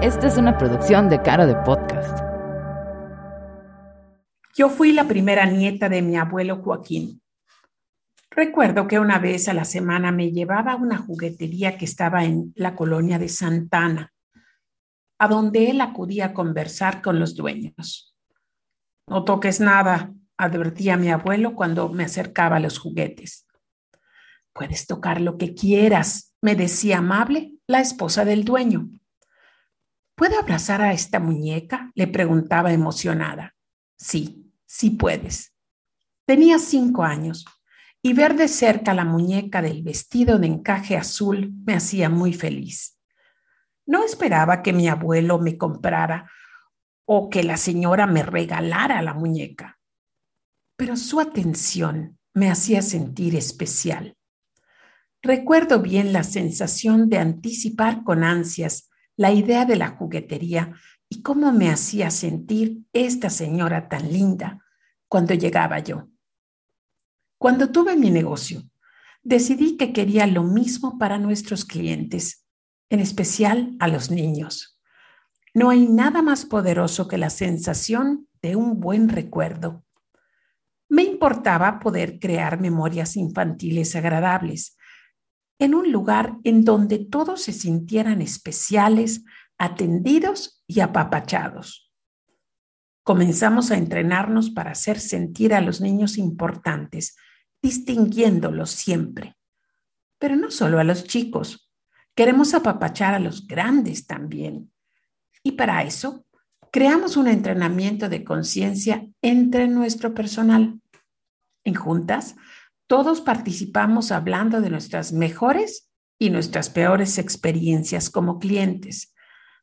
Esta es una producción de Cara de Podcast. Yo fui la primera nieta de mi abuelo Joaquín. Recuerdo que una vez a la semana me llevaba a una juguetería que estaba en la colonia de Santana, a donde él acudía a conversar con los dueños. No toques nada, advertía mi abuelo cuando me acercaba a los juguetes. Puedes tocar lo que quieras, me decía amable la esposa del dueño. ¿Puedo abrazar a esta muñeca? le preguntaba emocionada. Sí, sí puedes. Tenía cinco años y ver de cerca la muñeca del vestido de encaje azul me hacía muy feliz. No esperaba que mi abuelo me comprara o que la señora me regalara la muñeca, pero su atención me hacía sentir especial. Recuerdo bien la sensación de anticipar con ansias la idea de la juguetería y cómo me hacía sentir esta señora tan linda cuando llegaba yo. Cuando tuve mi negocio, decidí que quería lo mismo para nuestros clientes, en especial a los niños. No hay nada más poderoso que la sensación de un buen recuerdo. Me importaba poder crear memorias infantiles agradables en un lugar en donde todos se sintieran especiales, atendidos y apapachados. Comenzamos a entrenarnos para hacer sentir a los niños importantes, distinguiéndolos siempre. Pero no solo a los chicos, queremos apapachar a los grandes también. Y para eso, creamos un entrenamiento de conciencia entre nuestro personal. En juntas, todos participamos hablando de nuestras mejores y nuestras peores experiencias como clientes,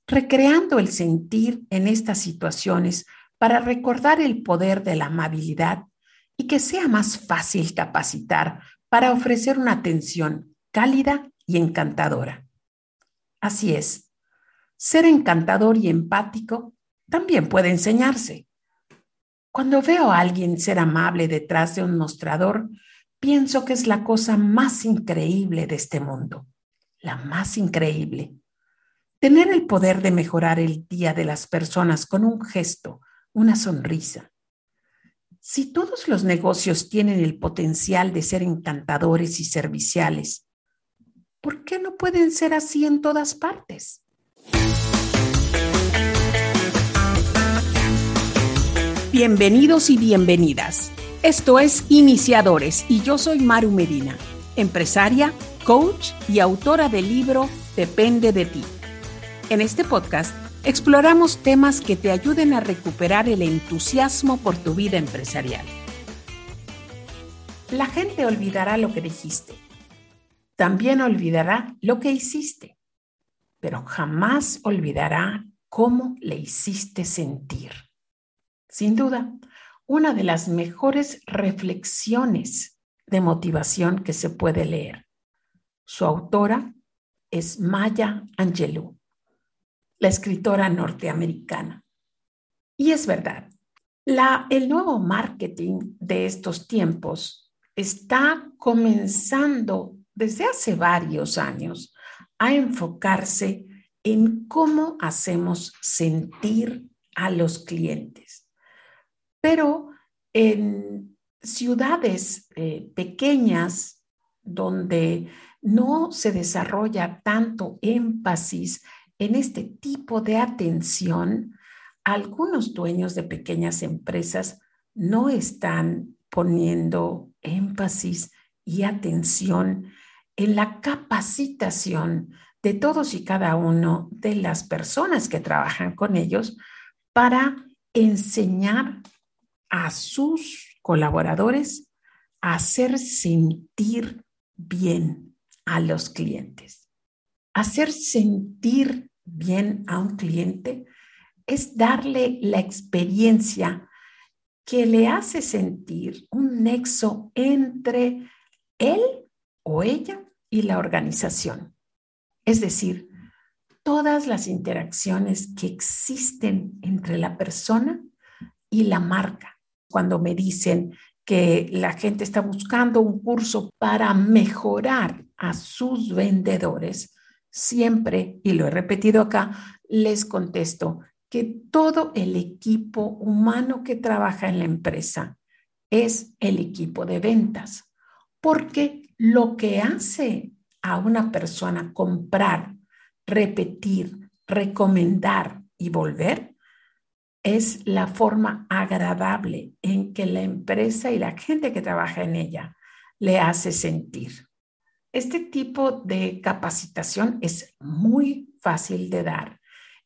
recreando el sentir en estas situaciones para recordar el poder de la amabilidad y que sea más fácil capacitar para ofrecer una atención cálida y encantadora. Así es, ser encantador y empático también puede enseñarse. Cuando veo a alguien ser amable detrás de un mostrador, pienso que es la cosa más increíble de este mundo, la más increíble. Tener el poder de mejorar el día de las personas con un gesto, una sonrisa. Si todos los negocios tienen el potencial de ser encantadores y serviciales, ¿por qué no pueden ser así en todas partes? Bienvenidos y bienvenidas. Esto es Iniciadores y yo soy Maru Medina, empresaria, coach y autora del libro Depende de ti. En este podcast exploramos temas que te ayuden a recuperar el entusiasmo por tu vida empresarial. La gente olvidará lo que dijiste. También olvidará lo que hiciste, pero jamás olvidará cómo le hiciste sentir. Sin duda, una de las mejores reflexiones de motivación que se puede leer. Su autora es Maya Angelou, la escritora norteamericana. Y es verdad, el nuevo marketing de estos tiempos está comenzando desde hace varios años a enfocarse en cómo hacemos sentir a los clientes pero en ciudades eh, pequeñas donde no se desarrolla tanto énfasis en este tipo de atención, algunos dueños de pequeñas empresas no están poniendo énfasis y atención en la capacitación de todos y cada uno de las personas que trabajan con ellos para enseñar a sus colaboradores hacer sentir bien a los clientes. Hacer sentir bien a un cliente es darle la experiencia que le hace sentir un nexo entre él o ella y la organización. Es decir, todas las interacciones que existen entre la persona y la marca cuando me dicen que la gente está buscando un curso para mejorar a sus vendedores, siempre, y lo he repetido acá, les contesto que todo el equipo humano que trabaja en la empresa es el equipo de ventas, porque lo que hace a una persona comprar, repetir, recomendar y volver es la forma agradable en que la empresa y la gente que trabaja en ella le hace sentir. Este tipo de capacitación es muy fácil de dar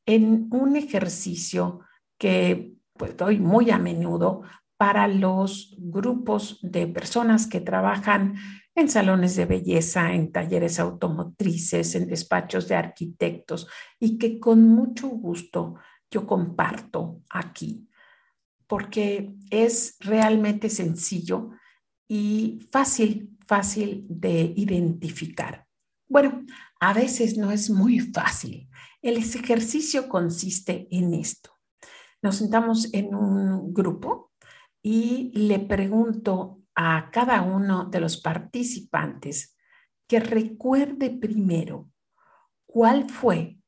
en un ejercicio que pues, doy muy a menudo para los grupos de personas que trabajan en salones de belleza, en talleres automotrices, en despachos de arquitectos y que con mucho gusto yo comparto aquí, porque es realmente sencillo y fácil, fácil de identificar. Bueno, a veces no es muy fácil. El ejercicio consiste en esto. Nos sentamos en un grupo y le pregunto a cada uno de los participantes que recuerde primero cuál fue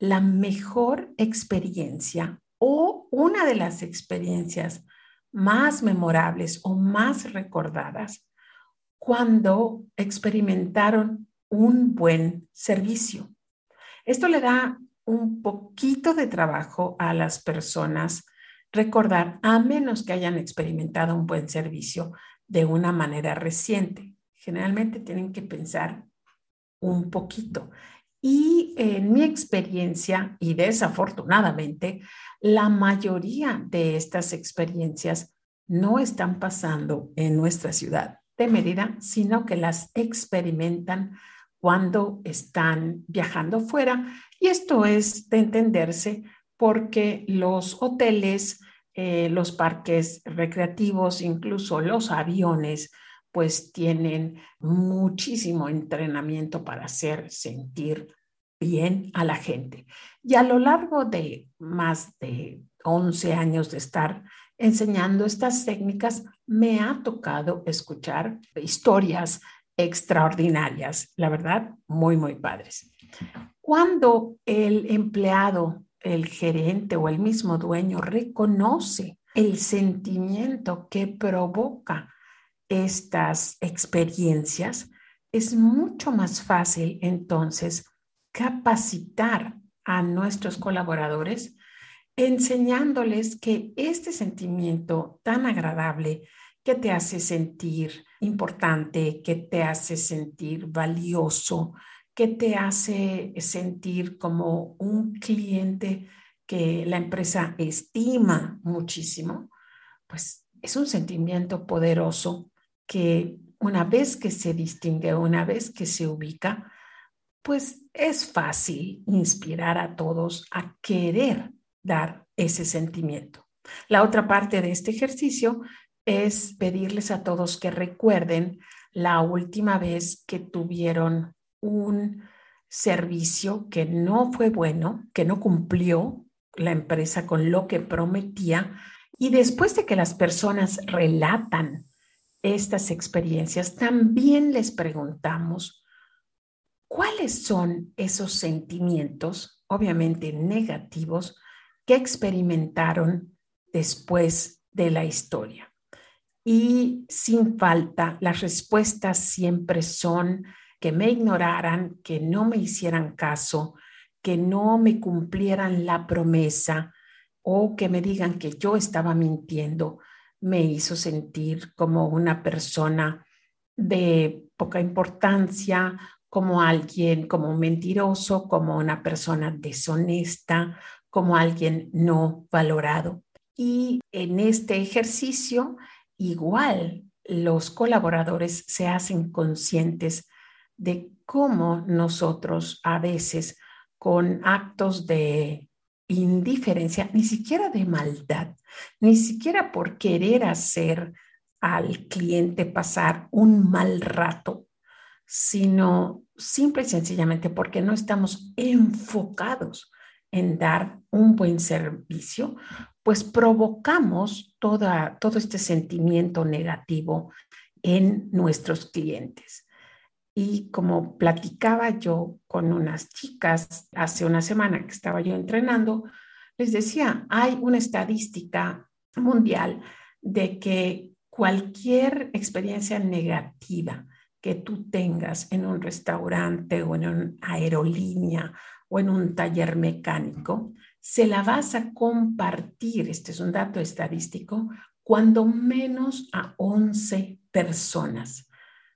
la mejor experiencia o una de las experiencias más memorables o más recordadas cuando experimentaron un buen servicio. Esto le da un poquito de trabajo a las personas recordar, a menos que hayan experimentado un buen servicio de una manera reciente. Generalmente tienen que pensar un poquito. Y en mi experiencia, y desafortunadamente, la mayoría de estas experiencias no están pasando en nuestra ciudad de Mérida, sino que las experimentan cuando están viajando fuera. Y esto es de entenderse porque los hoteles, eh, los parques recreativos, incluso los aviones, pues tienen muchísimo entrenamiento para hacer sentir bien a la gente. Y a lo largo de más de 11 años de estar enseñando estas técnicas, me ha tocado escuchar historias extraordinarias, la verdad, muy, muy padres. Cuando el empleado, el gerente o el mismo dueño reconoce el sentimiento que provoca estas experiencias, es mucho más fácil entonces capacitar a nuestros colaboradores enseñándoles que este sentimiento tan agradable que te hace sentir importante, que te hace sentir valioso, que te hace sentir como un cliente que la empresa estima muchísimo, pues es un sentimiento poderoso que una vez que se distingue, una vez que se ubica, pues es fácil inspirar a todos a querer dar ese sentimiento. La otra parte de este ejercicio es pedirles a todos que recuerden la última vez que tuvieron un servicio que no fue bueno, que no cumplió la empresa con lo que prometía. Y después de que las personas relatan estas experiencias, también les preguntamos cuáles son esos sentimientos, obviamente negativos, que experimentaron después de la historia. Y sin falta, las respuestas siempre son que me ignoraran, que no me hicieran caso, que no me cumplieran la promesa o que me digan que yo estaba mintiendo, me hizo sentir como una persona de poca importancia, como alguien, como un mentiroso, como una persona deshonesta, como alguien no valorado. Y en este ejercicio, igual los colaboradores se hacen conscientes de cómo nosotros a veces con actos de indiferencia, ni siquiera de maldad, ni siquiera por querer hacer al cliente pasar un mal rato, sino simple y sencillamente porque no estamos enfocados en dar un buen servicio, pues provocamos todo este sentimiento negativo en nuestros clientes. Y como platicaba yo con unas chicas hace una semana que estaba yo entrenando, les decía, hay una estadística mundial de que cualquier experiencia negativa que tú tengas en un restaurante o en una aerolínea o en un taller mecánico, se la vas a compartir, este es un dato estadístico, cuando menos a 11 personas.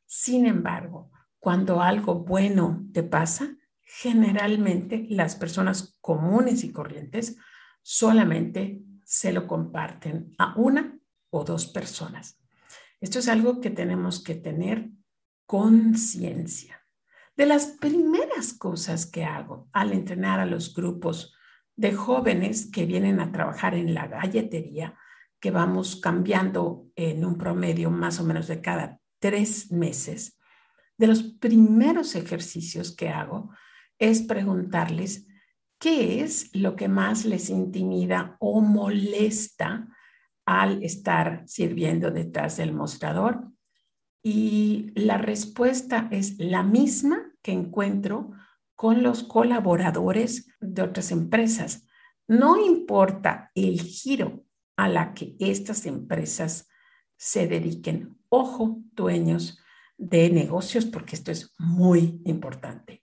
Sin embargo, cuando algo bueno te pasa, generalmente las personas comunes y corrientes solamente se lo comparten a una o dos personas. Esto es algo que tenemos que tener conciencia. De las primeras cosas que hago al entrenar a los grupos de jóvenes que vienen a trabajar en la galletería, que vamos cambiando en un promedio más o menos de cada tres meses, de los primeros ejercicios que hago es preguntarles qué es lo que más les intimida o molesta al estar sirviendo detrás del mostrador. Y la respuesta es la misma que encuentro con los colaboradores de otras empresas. No importa el giro a la que estas empresas se dediquen. Ojo, dueños de negocios, porque esto es muy importante.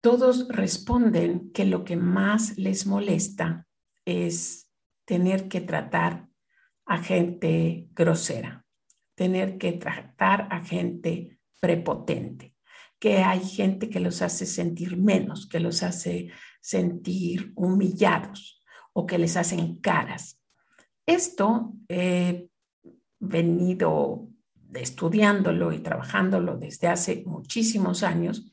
Todos responden que lo que más les molesta es tener que tratar a gente grosera, tener que tratar a gente prepotente, que hay gente que los hace sentir menos, que los hace sentir humillados o que les hacen caras. Esto he venido estudiándolo y trabajándolo desde hace muchísimos años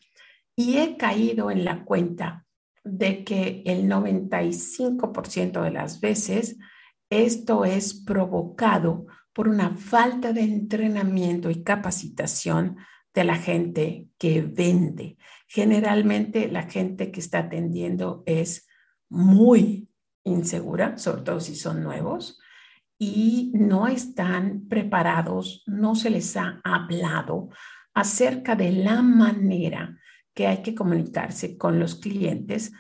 y he caído en la cuenta de que el 95% de las veces esto es provocado por una falta de entrenamiento y capacitación de la gente que vende. Generalmente la gente que está atendiendo es muy insegura, sobre todo si son nuevos, y no están preparados, no se les ha hablado acerca de la manera que hay que comunicarse con los clientes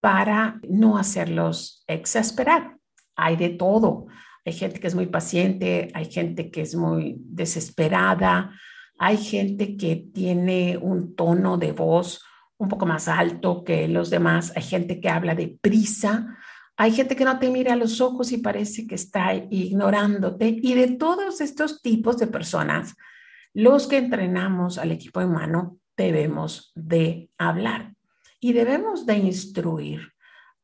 para no hacerlos exasperar. Hay de todo. Hay gente que es muy paciente, hay gente que es muy desesperada, hay gente que tiene un tono de voz un poco más alto que los demás. Hay gente que habla de prisa. Hay gente que no te mira a los ojos y parece que está ignorándote. Y de todos estos tipos de personas, los que entrenamos al equipo humano debemos de hablar y debemos de instruir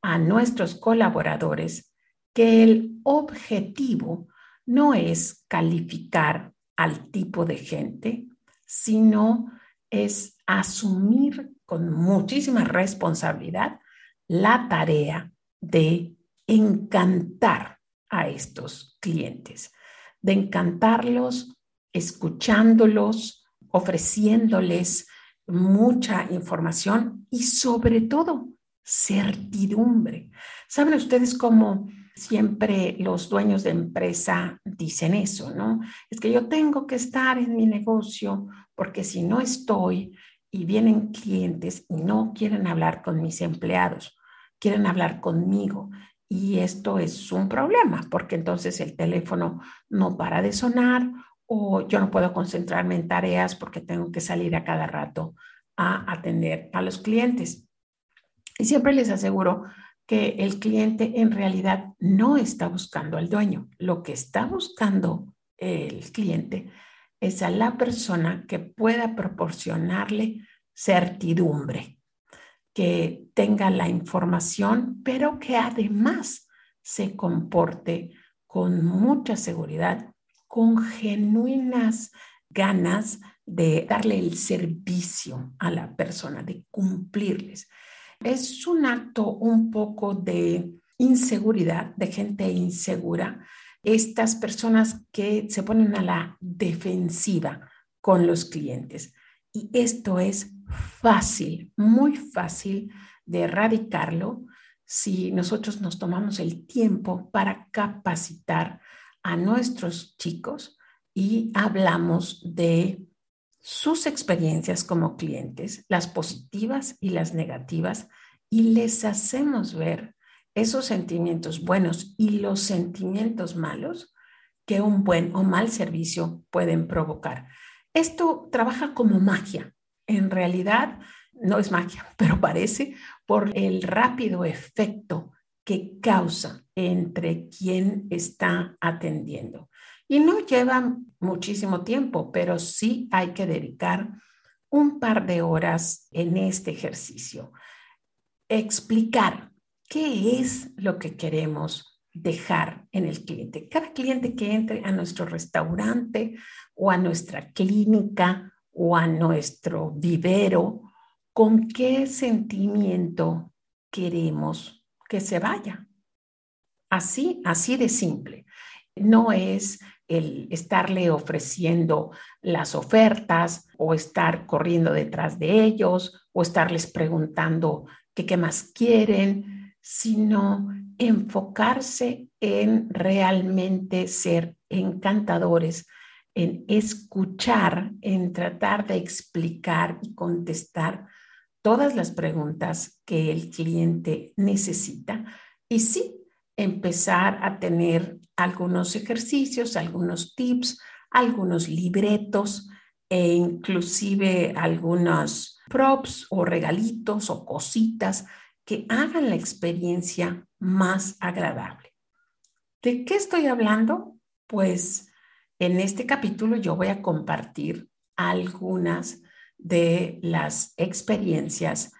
a nuestros colaboradores que el objetivo no es calificar al tipo de gente, sino es asumir con muchísima responsabilidad la tarea de encantar a estos clientes, de encantarlos escuchándolos, ofreciéndoles mucha información y sobre todo certidumbre. ¿Saben ustedes cómo siempre los dueños de empresa dicen eso, ¿no? Es que yo tengo que estar en mi negocio porque si no estoy y vienen clientes y no quieren hablar con mis empleados, quieren hablar conmigo. Y esto es un problema porque entonces el teléfono no para de sonar o yo no puedo concentrarme en tareas porque tengo que salir a cada rato a atender a los clientes. Y siempre les aseguro que el cliente en realidad no está buscando al dueño. Lo que está buscando el cliente es a la persona que pueda proporcionarle certidumbre, que tenga la información, pero que además se comporte con mucha seguridad, con genuinas ganas de darle el servicio a la persona, de cumplirles. Es un acto un poco de inseguridad, de gente insegura, estas personas que se ponen a la defensiva con los clientes. Y esto es fácil, muy fácil de erradicarlo si nosotros nos tomamos el tiempo para capacitar a nuestros chicos y hablamos de sus experiencias como clientes, las positivas y las negativas, y les hacemos ver esos sentimientos buenos y los sentimientos malos que un buen o mal servicio pueden provocar. Esto trabaja como magia. En realidad no es magia, pero parece por el rápido efecto que causa entre quien está atendiendo. Y no lleva muchísimo tiempo, pero sí hay que dedicar un par de horas en este ejercicio. Explicar qué es lo que queremos dejar en el cliente. Cada cliente que entre a nuestro restaurante o a nuestra clínica o a nuestro vivero, ¿con qué sentimiento queremos que se vaya? Así, así de simple. No es el estarle ofreciendo las ofertas o estar corriendo detrás de ellos o estarles preguntando qué más quieren, sino enfocarse en realmente ser encantadores, en escuchar, en tratar de explicar y contestar todas las preguntas que el cliente necesita y sí empezar a tener algunos ejercicios, algunos tips, algunos libretos e inclusive algunos props o regalitos o cositas que hagan la experiencia más agradable. ¿De qué estoy hablando? Pues en este capítulo yo voy a compartir algunas de las experiencias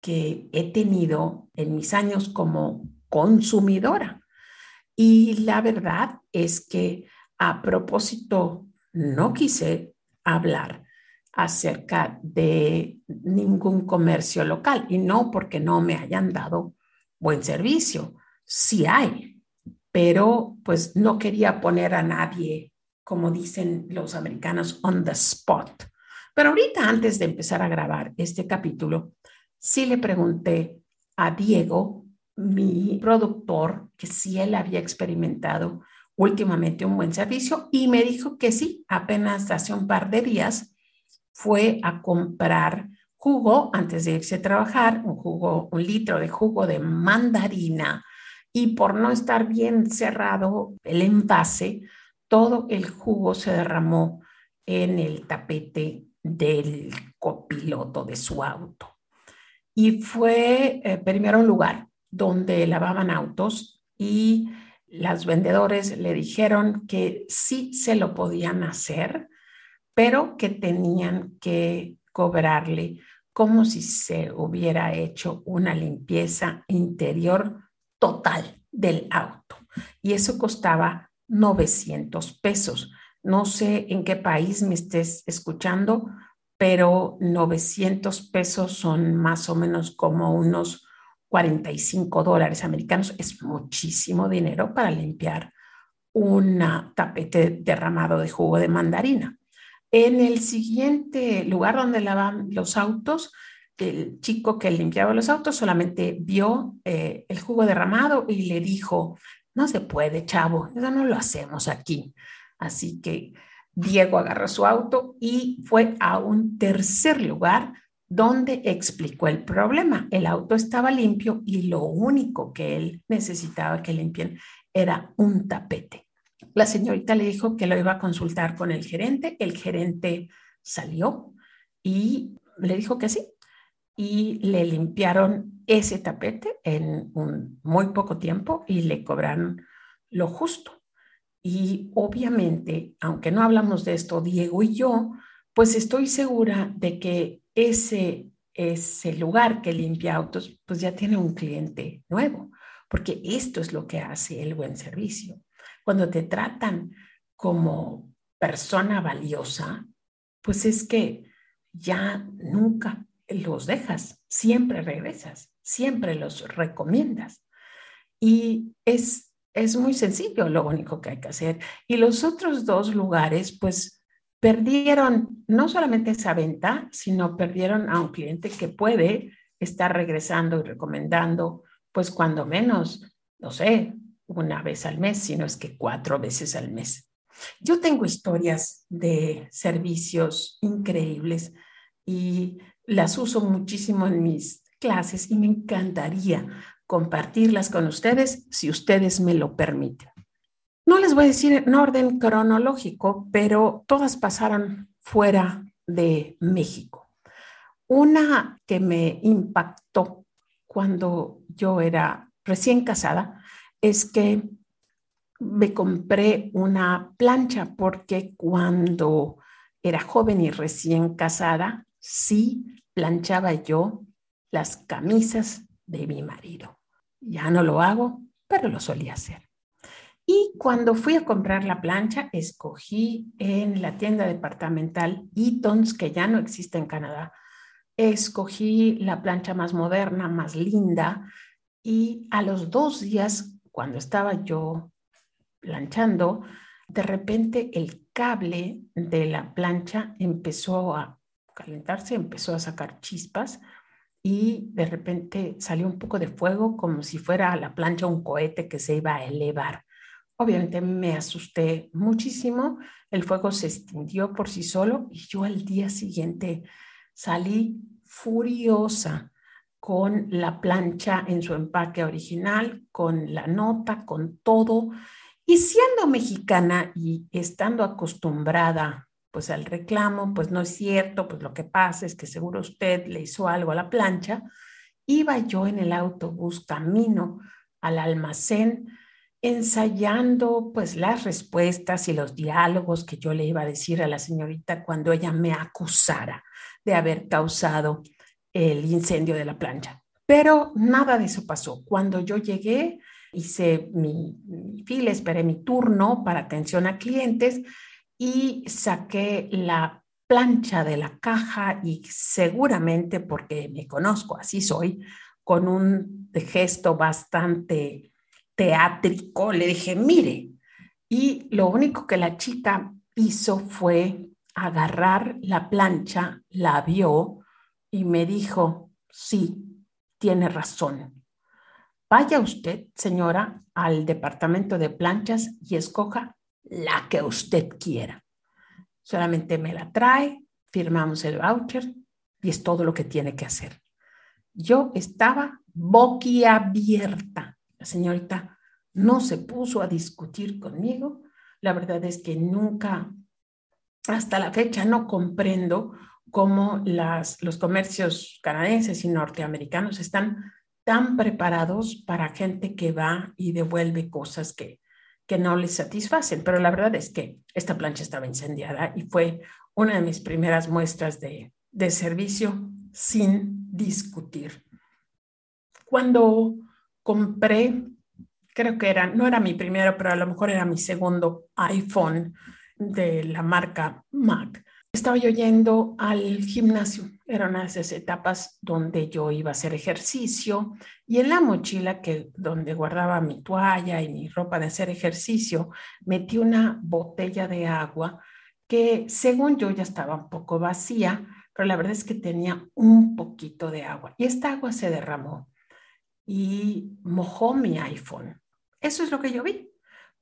que he tenido en mis años como consumidora. Y la verdad es que a propósito, no quise hablar acerca de ningún comercio local y no porque no me hayan dado buen servicio. Sí hay, pero pues no quería poner a nadie, como dicen los americanos, on the spot. Pero ahorita, antes de empezar a grabar este capítulo, sí le pregunté a Diego, mi productor, que si él había experimentado últimamente un buen servicio y me dijo que sí, apenas hace un par de días fue a comprar jugo antes de irse a trabajar, un jugo, un litro de jugo de mandarina y por no estar bien cerrado el envase, todo el jugo se derramó en el tapete del copiloto de su auto. Y fue eh, primero un lugar donde lavaban autos y las vendedores le dijeron que sí se lo podían hacer, pero que tenían que cobrarle como si se hubiera hecho una limpieza interior total del auto. Y eso costaba 900 pesos. No sé en qué país me estés escuchando, pero 900 pesos son más o menos como unos 45 dólares americanos. Es muchísimo dinero para limpiar un tapete derramado de jugo de mandarina. En el siguiente lugar donde lavan los autos, el chico que limpiaba los autos solamente vio eh, el jugo derramado y le dijo, no se puede, chavo, eso no lo hacemos aquí. Así que Diego agarró su auto y fue a un tercer lugar donde explicó el problema. El auto estaba limpio y lo único que él necesitaba que limpien era un tapete. La señorita le dijo que lo iba a consultar con el gerente. El gerente salió y le dijo que sí. Y le limpiaron ese tapete en un muy poco tiempo y le cobraron lo justo. Y obviamente, aunque no hablamos de esto, Diego y yo, pues estoy segura de que ese, ese lugar que limpia autos, pues ya tiene un cliente nuevo, porque esto es lo que hace el buen servicio. Cuando te tratan como persona valiosa, pues es que ya nunca los dejas, siempre regresas, siempre los recomiendas. Y es, es muy sencillo lo único que hay que hacer. Y los otros dos lugares, pues perdieron no solamente esa venta, sino perdieron a un cliente que puede estar regresando y recomendando, pues cuando menos, no sé, una vez al mes, sino es que cuatro veces al mes. Yo tengo historias de servicios increíbles y las uso muchísimo en mis clases y me encantaría compartirlas con ustedes si ustedes me lo permiten. No les voy a decir en orden cronológico, pero todas pasaron fuera de México. Una que me impactó cuando yo era recién casada es que me compré una plancha porque cuando era joven y recién casada, sí planchaba yo las camisas de mi marido. Ya no lo hago, pero lo solía hacer. Y cuando fui a comprar la plancha, escogí en la tienda departamental Eaton's, que ya no existe en Canadá, escogí la plancha más moderna, más linda, y a los dos días, cuando estaba yo planchando, de repente el cable de la plancha empezó a calentarse, empezó a sacar chispas y de repente salió un poco de fuego como si fuera la plancha un cohete que se iba a elevar. Obviamente me asusté muchísimo, el fuego se extinguió por sí solo y yo al día siguiente salí furiosa con la plancha en su empaque original, con la nota, con todo. Y siendo mexicana y estando acostumbrada pues al reclamo, pues no es cierto, pues lo que pasa es que seguro usted le hizo algo a la plancha, iba yo en el autobús camino al almacén ensayando pues las respuestas y los diálogos que yo le iba a decir a la señorita cuando ella me acusara de haber causado el incendio de la plancha. Pero nada de eso pasó. Cuando yo llegué, hice mi, mi fila, esperé mi turno para atención a clientes y saqué la plancha de la caja y seguramente porque me conozco, así soy, con un gesto bastante teátrico, le dije, mire, y lo único que la chica hizo fue agarrar la plancha, la vio y me dijo, sí, tiene razón. Vaya usted, señora, al departamento de planchas y escoja la que usted quiera. Solamente me la trae, firmamos el voucher y es todo lo que tiene que hacer. Yo estaba boquiabierta. La señorita no se puso a discutir conmigo. La verdad es que nunca, hasta la fecha, no comprendo cómo las, los comercios canadienses y norteamericanos están tan preparados para gente que va y devuelve cosas que, que no les satisfacen. Pero la verdad es que esta plancha estaba incendiada y fue una de mis primeras muestras de, de servicio sin discutir. Cuando compré, creo que era, no era mi primero, pero a lo mejor era mi segundo iPhone de la marca Mac, estaba yo yendo al gimnasio. Era una de esas etapas donde yo iba a hacer ejercicio y en la mochila que donde guardaba mi toalla y mi ropa de hacer ejercicio, metí una botella de agua que según yo ya estaba un poco vacía, pero la verdad es que tenía un poquito de agua y esta agua se derramó y mojó mi iPhone. Eso es lo que yo vi,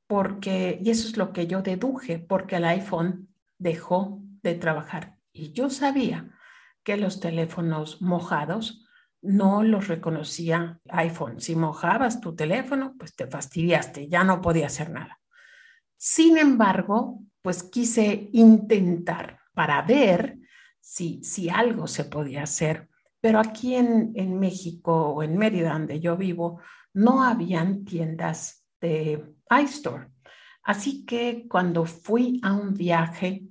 porque y eso es lo que yo deduje, porque el iPhone dejó trabajar. Y yo sabía que los teléfonos mojados no los reconocía iPhone. Si mojabas tu teléfono, pues te fastidiaste, ya no podía hacer nada. Sin embargo, pues quise intentar para ver si, si algo se podía hacer. Pero aquí en, en México o en Mérida, donde yo vivo, no habían tiendas de iStore. Así que cuando fui a un viaje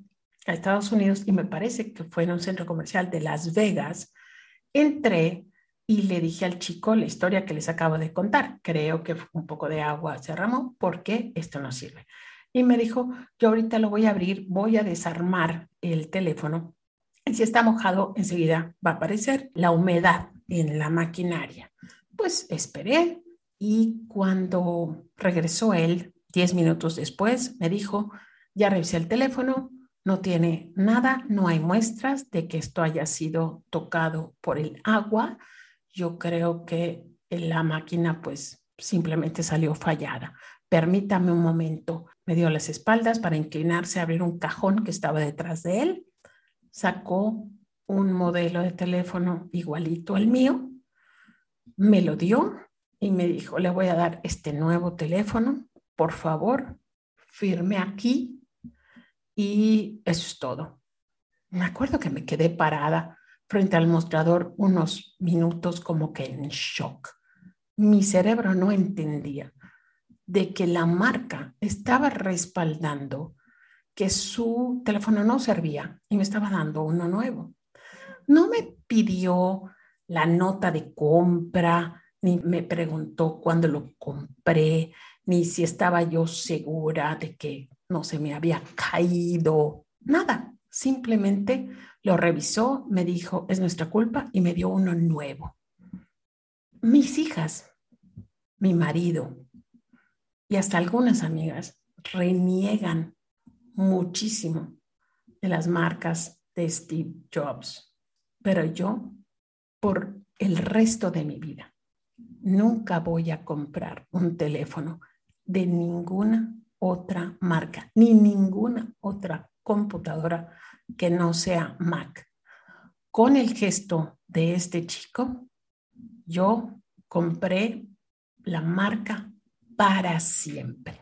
a Estados Unidos y me parece que fue en un centro comercial de Las Vegas, entré y le dije al chico la historia que les acabo de contar. Creo que un poco de agua se derramó porque esto no sirve. Y me dijo, yo ahorita lo voy a abrir, voy a desarmar el teléfono. Y si está mojado, enseguida va a aparecer la humedad en la maquinaria. Pues esperé y cuando regresó él, 10 minutos después, me dijo, ya revisé el teléfono, no tiene nada, no hay muestras de que esto haya sido tocado por el agua. Yo creo que la máquina pues simplemente salió fallada. Permítame un momento. Me dio las espaldas para inclinarse a abrir un cajón que estaba detrás de él. Sacó un modelo de teléfono igualito al mío. Me lo dio y me dijo, le voy a dar este nuevo teléfono. Por favor, firme aquí. Y eso es todo. Me acuerdo que me quedé parada frente al mostrador unos minutos como que en shock. Mi cerebro no entendía de que la marca estaba respaldando que su teléfono no servía y me estaba dando uno nuevo. No me pidió la nota de compra, ni me preguntó cuándo lo compré, ni si estaba yo segura de que no se me había caído, nada. Simplemente lo revisó, me dijo, es nuestra culpa y me dio uno nuevo. Mis hijas, mi marido y hasta algunas amigas reniegan muchísimo de las marcas de Steve Jobs, pero yo, por el resto de mi vida, nunca voy a comprar un teléfono de ninguna otra marca, ni ninguna otra computadora que no sea Mac. Con el gesto de este chico, yo compré la marca para siempre.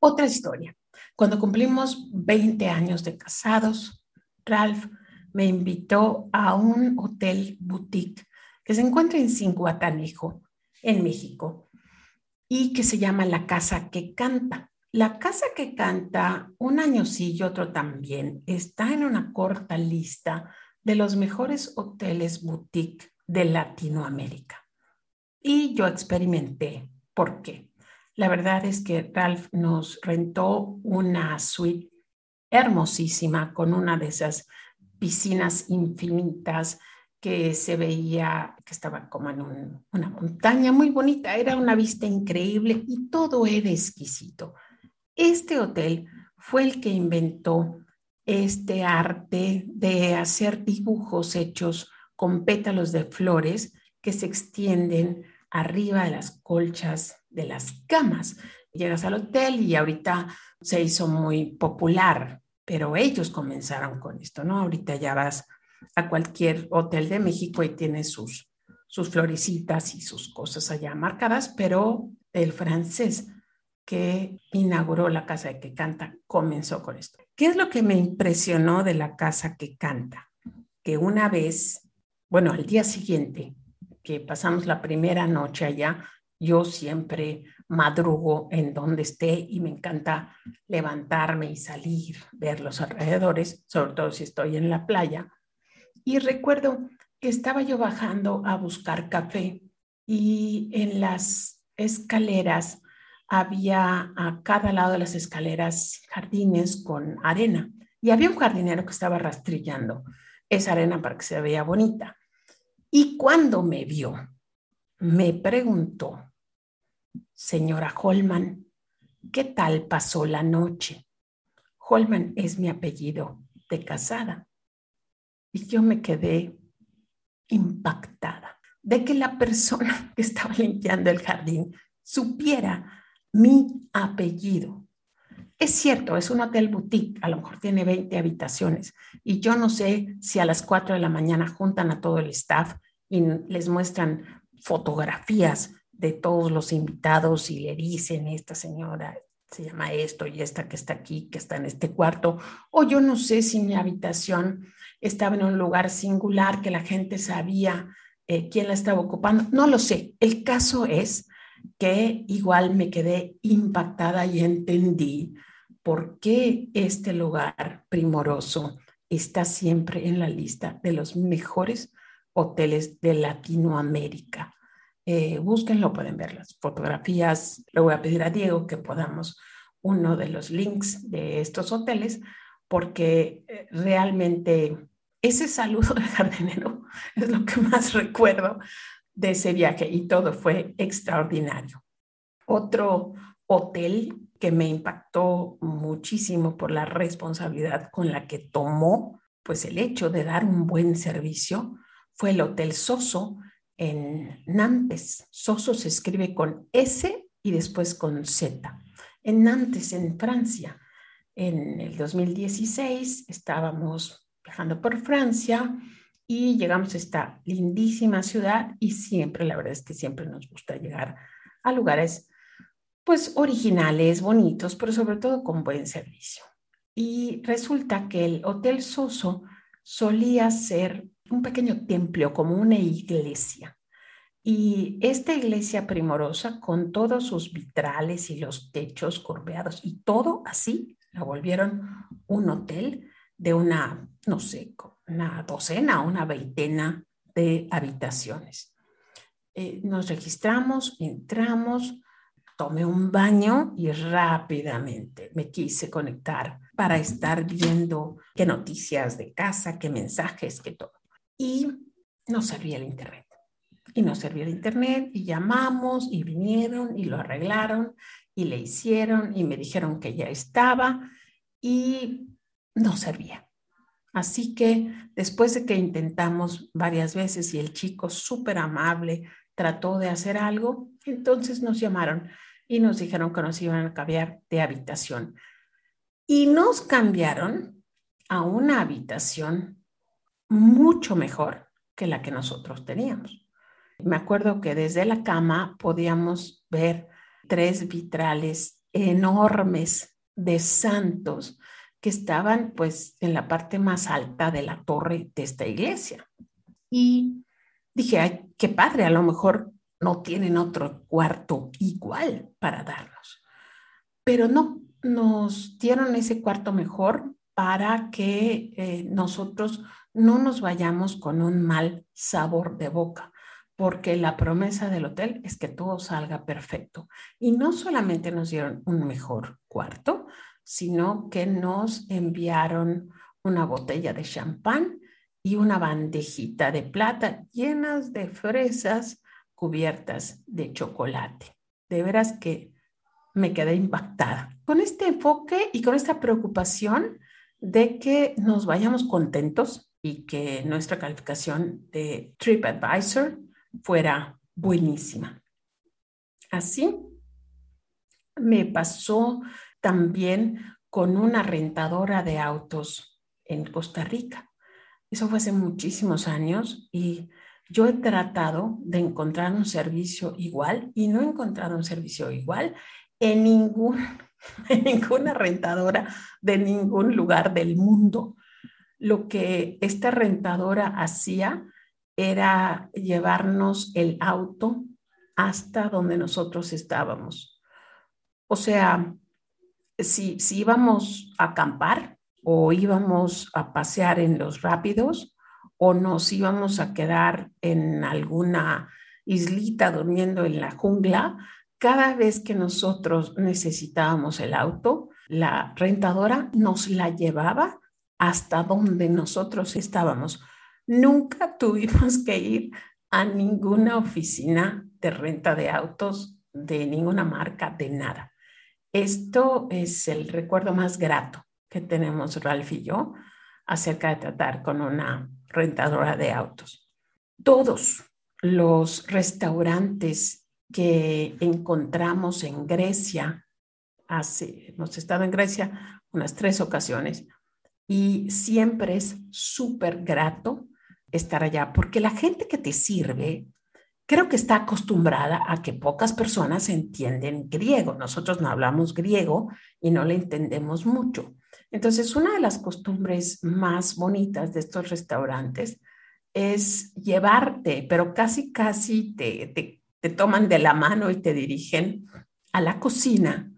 Otra historia. Cuando cumplimos 20 años de casados, Ralph me invitó a un hotel boutique que se encuentra en Cincuatanejo, en México, y que se llama La Casa que Canta. La Casa que Canta, un año sí y otro también, está en una corta lista de los mejores hoteles boutique de Latinoamérica. Y yo experimenté por qué. La verdad es que Ralph nos rentó una suite hermosísima con una de esas piscinas infinitas que se veía que estaba como en una montaña muy bonita, era una vista increíble y todo era exquisito. Este hotel fue el que inventó este arte de hacer dibujos hechos con pétalos de flores que se extienden arriba de las colchas de las camas. Llegas al hotel y ahorita se hizo muy popular, pero ellos comenzaron con esto, ¿no? Ahorita ya vas a cualquier hotel de México y tiene sus, sus florecitas y sus cosas allá marcadas, pero el francés que inauguró la casa de que canta comenzó con esto. ¿Qué es lo que me impresionó de la casa que canta? Que una vez, bueno, al día siguiente que pasamos la primera noche allá, yo siempre madrugo en donde esté y me encanta levantarme y salir, ver los alrededores, sobre todo si estoy en la playa. Y recuerdo que estaba yo bajando a buscar café y en las escaleras había a cada lado de las escaleras jardines con arena y había un jardinero que estaba rastrillando esa arena para que se vea bonita. Y cuando me vio, me preguntó, señora Holman, ¿qué tal pasó la noche? Holman es mi apellido de casada. Y yo me quedé impactada de que la persona que estaba limpiando el jardín supiera mi apellido. Es cierto, es un hotel boutique, a lo mejor tiene 20 habitaciones y yo no sé si a las 4 de la mañana juntan a todo el staff y les muestran fotografías de todos los invitados y le dicen, esta señora se llama esto y esta que está aquí, que está en este cuarto, o yo no sé si mi habitación estaba en un lugar singular que la gente sabía eh, quién la estaba ocupando. No lo sé. El caso es que igual me quedé impactada y entendí por qué este lugar primoroso está siempre en la lista de los mejores hoteles de Latinoamérica. Eh, búsquenlo, pueden ver las fotografías. Le voy a pedir a Diego que podamos uno de los links de estos hoteles porque eh, realmente ese saludo del jardinero es lo que más recuerdo de ese viaje y todo fue extraordinario. Otro hotel que me impactó muchísimo por la responsabilidad con la que tomó, pues el hecho de dar un buen servicio, fue el Hotel Soso en Nantes. Soso se escribe con S y después con Z. En Nantes, en Francia. En el 2016 estábamos por Francia y llegamos a esta lindísima ciudad y siempre, la verdad es que siempre nos gusta llegar a lugares pues originales, bonitos, pero sobre todo con buen servicio. Y resulta que el Hotel Soso solía ser un pequeño templo, como una iglesia. Y esta iglesia primorosa, con todos sus vitrales y los techos curveados y todo así, la volvieron un hotel de una, no sé, una docena una veintena de habitaciones. Eh, nos registramos, entramos, tomé un baño y rápidamente me quise conectar para estar viendo qué noticias de casa, qué mensajes, qué todo. Y no servía el internet. Y no servía el internet y llamamos y vinieron y lo arreglaron y le hicieron y me dijeron que ya estaba y no servía. Así que después de que intentamos varias veces y el chico súper amable trató de hacer algo, entonces nos llamaron y nos dijeron que nos iban a cambiar de habitación. Y nos cambiaron a una habitación mucho mejor que la que nosotros teníamos. Me acuerdo que desde la cama podíamos ver tres vitrales enormes de santos que estaban pues en la parte más alta de la torre de esta iglesia. Y dije, ay, qué padre, a lo mejor no tienen otro cuarto igual para darnos. Pero no, nos dieron ese cuarto mejor para que eh, nosotros no nos vayamos con un mal sabor de boca, porque la promesa del hotel es que todo salga perfecto. Y no solamente nos dieron un mejor cuarto, sino que nos enviaron una botella de champán y una bandejita de plata llenas de fresas cubiertas de chocolate. De veras que me quedé impactada con este enfoque y con esta preocupación de que nos vayamos contentos y que nuestra calificación de TripAdvisor fuera buenísima. Así me pasó también con una rentadora de autos en Costa Rica. Eso fue hace muchísimos años y yo he tratado de encontrar un servicio igual y no he encontrado un servicio igual en, ningún, en ninguna rentadora de ningún lugar del mundo. Lo que esta rentadora hacía era llevarnos el auto hasta donde nosotros estábamos. O sea, si, íbamos a acampar o íbamos a pasear en los rápidos, o nos íbamos a quedar en alguna islita durmiendo en la jungla, cada vez que nosotros necesitábamos el auto, la rentadora nos la llevaba hasta donde nosotros estábamos. Nunca tuvimos que ir a ninguna oficina de renta de autos, de ninguna marca, de nada. Esto es el recuerdo más grato que tenemos Ralph y yo acerca de tratar con una rentadora de autos. Todos los restaurantes que encontramos en Grecia, hace, hemos estado en Grecia unas tres ocasiones y siempre es súper grato estar allá porque la gente que te sirve creo que está acostumbrada a que pocas personas entienden griego. Nosotros no hablamos griego y no le entendemos mucho. Entonces, una de las costumbres más bonitas de estos restaurantes es llevarte, pero casi, casi te, te, toman de la mano y te dirigen a la cocina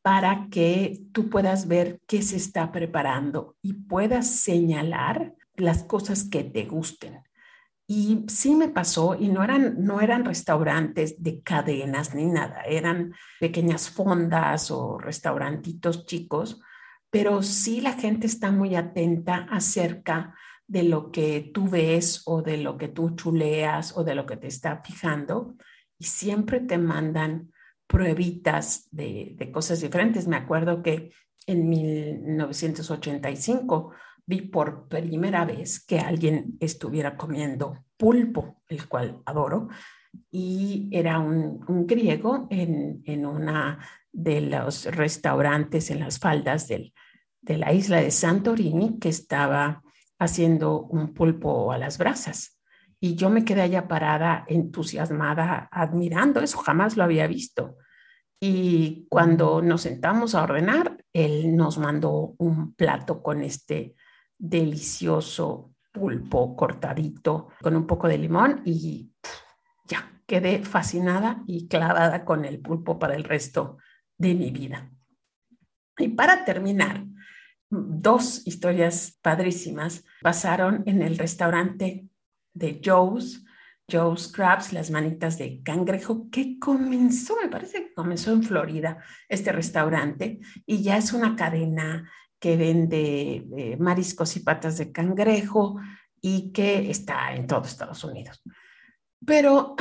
para que tú puedas ver qué se está preparando y puedas señalar las cosas que te gusten. Y sí me pasó, y no eran, no eran restaurantes de cadenas ni nada, eran pequeñas fondas o restaurantitos chicos pero sí la gente está muy atenta acerca de lo que tú ves o de lo que tú chuleas o de lo que te está fijando y siempre te mandan pruebitas de, de cosas diferentes. Me acuerdo que en 1985 vi por primera vez que alguien estuviera comiendo pulpo, el cual adoro, y era un, griego en, en una de los restaurantes en las faldas del, de la isla de Santorini que estaba haciendo un pulpo a las brasas. Y yo me quedé allá parada, entusiasmada, admirando eso, jamás lo había visto. Y cuando nos sentamos a ordenar, él nos mandó un plato con este delicioso pulpo cortadito, con un poco de limón y ya, quedé fascinada y clavada con el pulpo para el resto de mi vida. Y para terminar, dos historias padrísimas pasaron en el restaurante de Joe's, Joe's Crabs, las manitas de cangrejo, que comenzó, me parece que comenzó en Florida, este restaurante, y ya es una cadena que vende eh, mariscos y patas de cangrejo y que está en todo Estados Unidos. Pero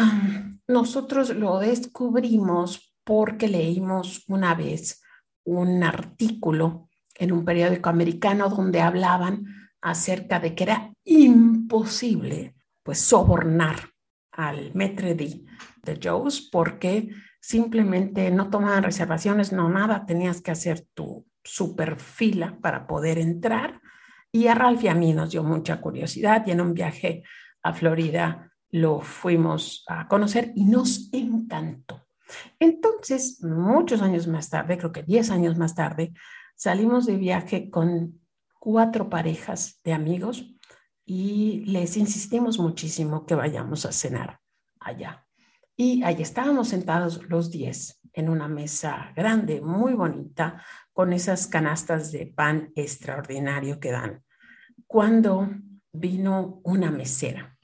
nosotros lo descubrimos porque leímos una vez un artículo en un periódico americano donde hablaban acerca de que era imposible pues sobornar al metre de Joe's porque simplemente no tomaban reservaciones, no nada, tenías que hacer tu super fila para poder entrar. Y a Ralph y a mí nos dio mucha curiosidad y en un viaje a Florida lo fuimos a conocer y nos encantó. Entonces, muchos años más tarde, creo que 10 años más tarde, Salimos de viaje con cuatro parejas de amigos y les insistimos muchísimo que vayamos a cenar allá. Y ahí estábamos sentados los diez en una mesa grande, muy bonita, con esas canastas de pan extraordinario que dan. Cuando vino una mesera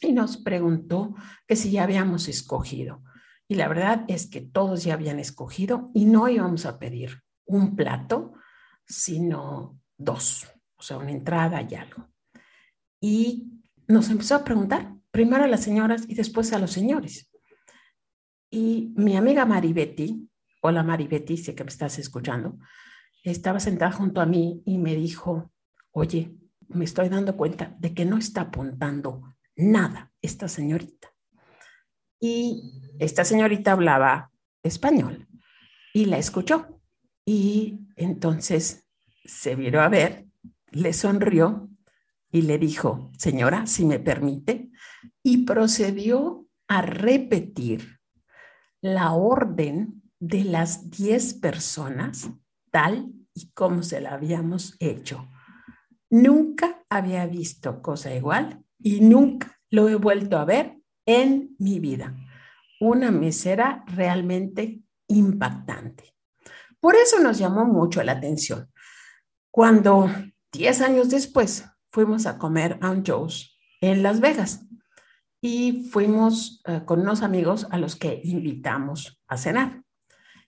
y nos preguntó que si ya habíamos escogido. Y la verdad es que todos ya habían escogido y no íbamos a pedir un plato, sino dos, o sea, una entrada y algo. Y nos empezó a preguntar, primero a las señoras y después a los señores. Y mi amiga Maribetti, hola Maribetti, sé que me estás escuchando, estaba sentada junto a mí y me dijo, oye, me estoy dando cuenta de que no está apuntando nada esta señorita. Y esta señorita hablaba español y la escuchó. Y entonces se vio a ver, le sonrió y le dijo, señora, si me permite, y procedió a repetir la orden de las 10 personas tal y como se la habíamos hecho. Nunca había visto cosa igual y nunca lo he vuelto a ver en mi vida. Una mesera realmente impactante. Por eso nos llamó mucho la atención. Cuando 10 años después fuimos a comer a un Joe's en Las Vegas y fuimos eh, con unos amigos a los que invitamos a cenar.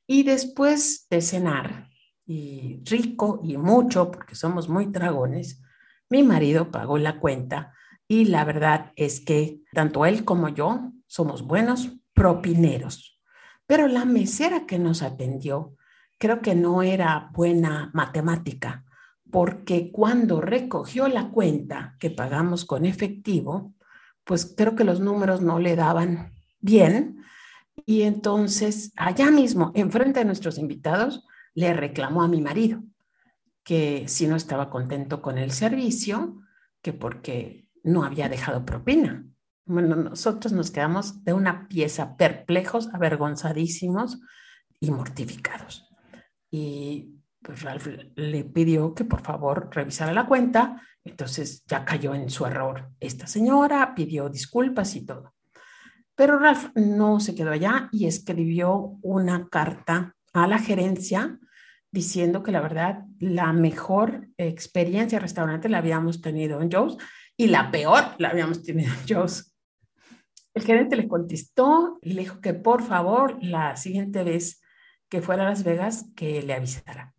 Y después de cenar, y rico y mucho, porque somos muy dragones, mi marido pagó la cuenta y la verdad es que tanto él como yo somos buenos propineros. Pero la mesera que nos atendió creo que no era buena matemática, porque cuando recogió la cuenta que pagamos con efectivo, pues creo que los números no le daban bien. Y entonces, allá mismo, enfrente de nuestros invitados, le reclamó a mi marido que si no estaba contento con el servicio, que porque no había dejado propina. Bueno, nosotros nos quedamos de una pieza perplejos, avergonzadísimos y mortificados y pues Ralph le pidió que por favor revisara la cuenta, entonces ya cayó en su error esta señora, pidió disculpas y todo. Pero Ralph no se quedó allá y escribió una carta a la gerencia diciendo que la verdad la mejor experiencia restaurante la habíamos tenido en Joe's y la peor la habíamos tenido en Joe's. El gerente le contestó y le dijo que por favor la siguiente vez que fuera a Las Vegas que le avisara.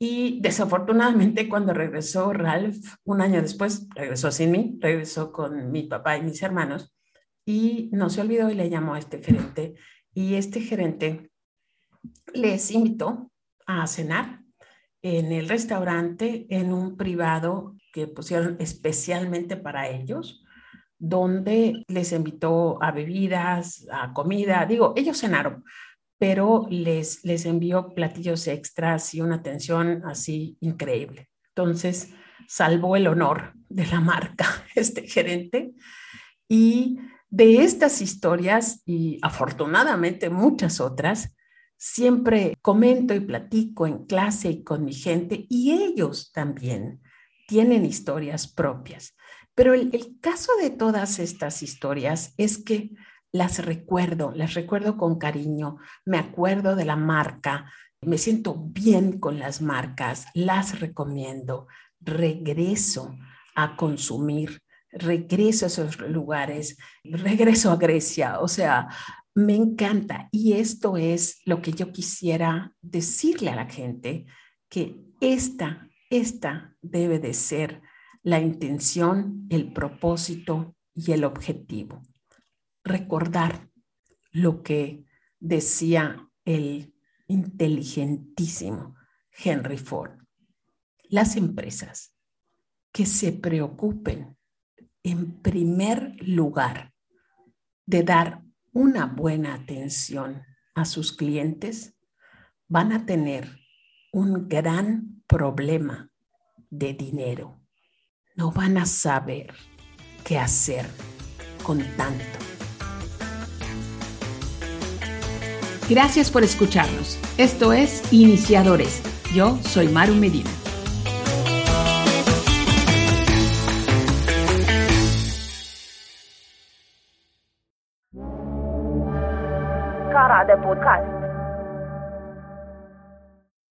Y desafortunadamente cuando regresó Ralph, un año después, regresó sin mí, regresó con mi papá y mis hermanos y no se olvidó y le llamó a este gerente y este gerente les invitó a cenar en el restaurante, en un privado que pusieron especialmente para ellos, donde les invitó a bebidas, a comida. Digo, ellos cenaron, pero les, les envió platillos extras y una atención así increíble. Entonces, salvó el honor de la marca este gerente. Y de estas historias, y afortunadamente muchas otras, siempre comento y platico en clase y con mi gente, y ellos también tienen historias propias. Pero el, el caso de todas estas historias es que las recuerdo, las recuerdo con cariño, me acuerdo de la marca, me siento bien con las marcas, las recomiendo, regreso a consumir, regreso a esos lugares, regreso a Grecia, o sea, me encanta. Y esto es lo que yo quisiera decirle a la gente, que esta, esta debe de ser la intención, el propósito y el objetivo recordar lo que decía el inteligentísimo Henry Ford. Las empresas que se preocupen en primer lugar de dar una buena atención a sus clientes van a tener un gran problema de dinero. No van a saber qué hacer con tanto. Gracias por escucharnos. Esto es Iniciadores. Yo soy Maru Medina. Podcast.